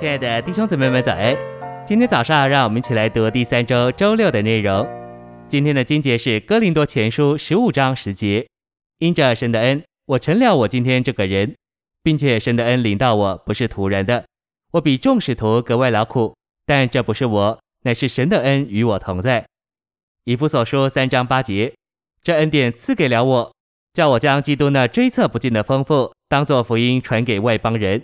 亲爱的弟兄姊妹们，早安！今天早上，让我们一起来读第三周周六的内容。今天的经节是《哥林多前书》十五章十节：“因着神的恩，我成了我今天这个人，并且神的恩领到我，不是徒然的。我比众使徒格外劳苦，但这不是我，乃是神的恩与我同在。”《以弗所书》三章八节：“这恩典赐给了我，叫我将基督那追测不尽的丰富，当作福音传给外邦人。”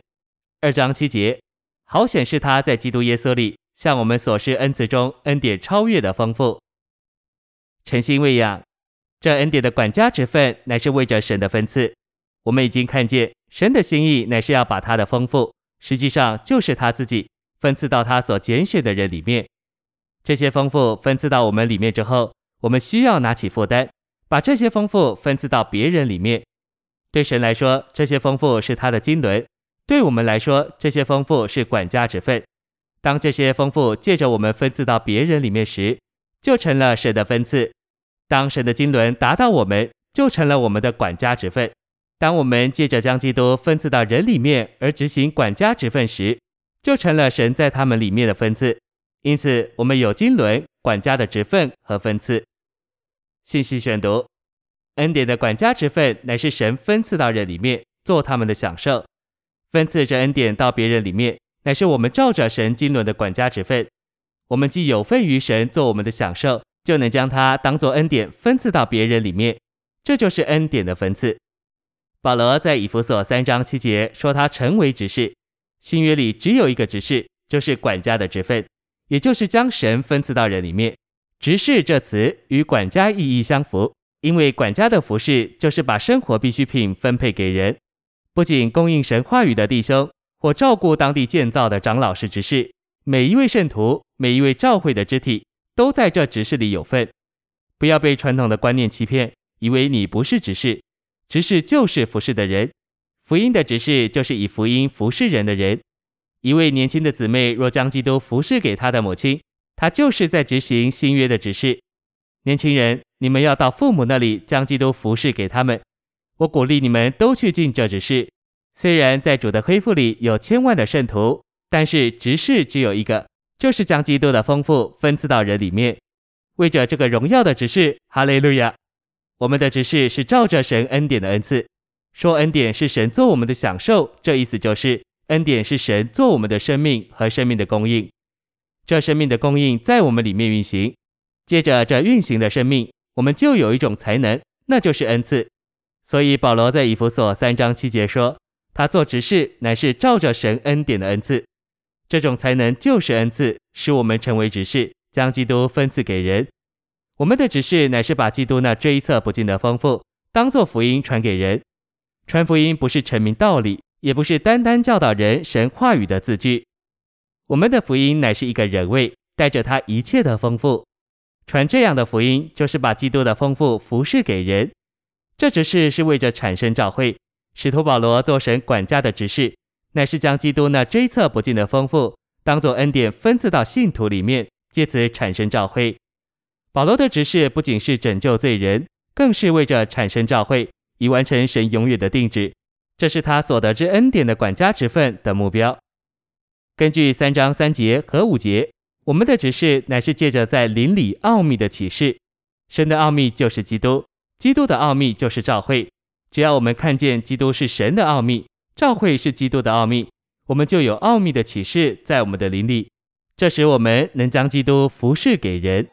二章七节。好显示他在基督耶稣里向我们所施恩赐中恩典超越的丰富。诚心喂养，这恩典的管家之分乃是为着神的分赐。我们已经看见神的心意乃是要把他的丰富，实际上就是他自己分赐到他所拣选的人里面。这些丰富分赐到我们里面之后，我们需要拿起负担，把这些丰富分赐到别人里面。对神来说，这些丰富是他的经纶。对我们来说，这些丰富是管家职分。当这些丰富借着我们分赐到别人里面时，就成了神的分赐。当神的经纶达到我们，就成了我们的管家职分。当我们借着将基督分赐到人里面而执行管家职分时，就成了神在他们里面的分赐。因此，我们有经纶、管家的职分和分赐。信息选读：恩典的管家职分乃是神分赐到人里面，做他们的享受。分赐这恩典到别人里面，乃是我们照着神经纶的管家职分。我们既有份于神做我们的享受，就能将它当作恩典分赐到别人里面。这就是恩典的分赐。保罗在以弗所三章七节说，他成为执事。新约里只有一个执事，就是管家的职分，也就是将神分赐到人里面。执事这词与管家意义相符，因为管家的服饰就是把生活必需品分配给人。不仅供应神话语的弟兄，或照顾当地建造的长老是执事，每一位圣徒，每一位教会的肢体，都在这执事里有份。不要被传统的观念欺骗，以为你不是执事，执事就是服事的人。福音的执事就是以福音服事人的人。一位年轻的姊妹若将基督服侍给她的母亲，她就是在执行新约的执事。年轻人，你们要到父母那里将基督服侍给他们。我鼓励你们都去尽这职事。虽然在主的恢复里有千万的圣徒，但是执事只有一个，就是将基督的丰富分赐到人里面。为着这个荣耀的职事，哈利路亚！我们的职事是照着神恩典的恩赐。说恩典是神做我们的享受，这意思就是恩典是神做我们的生命和生命的供应。这生命的供应在我们里面运行，借着这运行的生命，我们就有一种才能，那就是恩赐。所以保罗在以弗所三章七节说，他做执事乃是照着神恩典的恩赐，这种才能就是恩赐，使我们成为执事，将基督分赐给人。我们的执事乃是把基督那追测不尽的丰富，当作福音传给人。传福音不是陈明道理，也不是单单教导人神话语的字句。我们的福音乃是一个人位，带着他一切的丰富。传这样的福音，就是把基督的丰富服侍给人。这执事是为着产生召会，使徒保罗做神管家的执事，乃是将基督那追测不尽的丰富，当作恩典分赐到信徒里面，借此产生召会。保罗的执事不仅是拯救罪人，更是为着产生召会，以完成神永远的定旨。这是他所得之恩典的管家职分的目标。根据三章三节和五节，我们的执事乃是借着在灵里奥秘的启示，神的奥秘就是基督。基督的奥秘就是召会，只要我们看见基督是神的奥秘，召会是基督的奥秘，我们就有奥秘的启示在我们的灵里，这时我们能将基督服侍给人。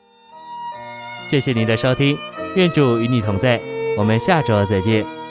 谢谢您的收听，愿主与你同在，我们下周再见。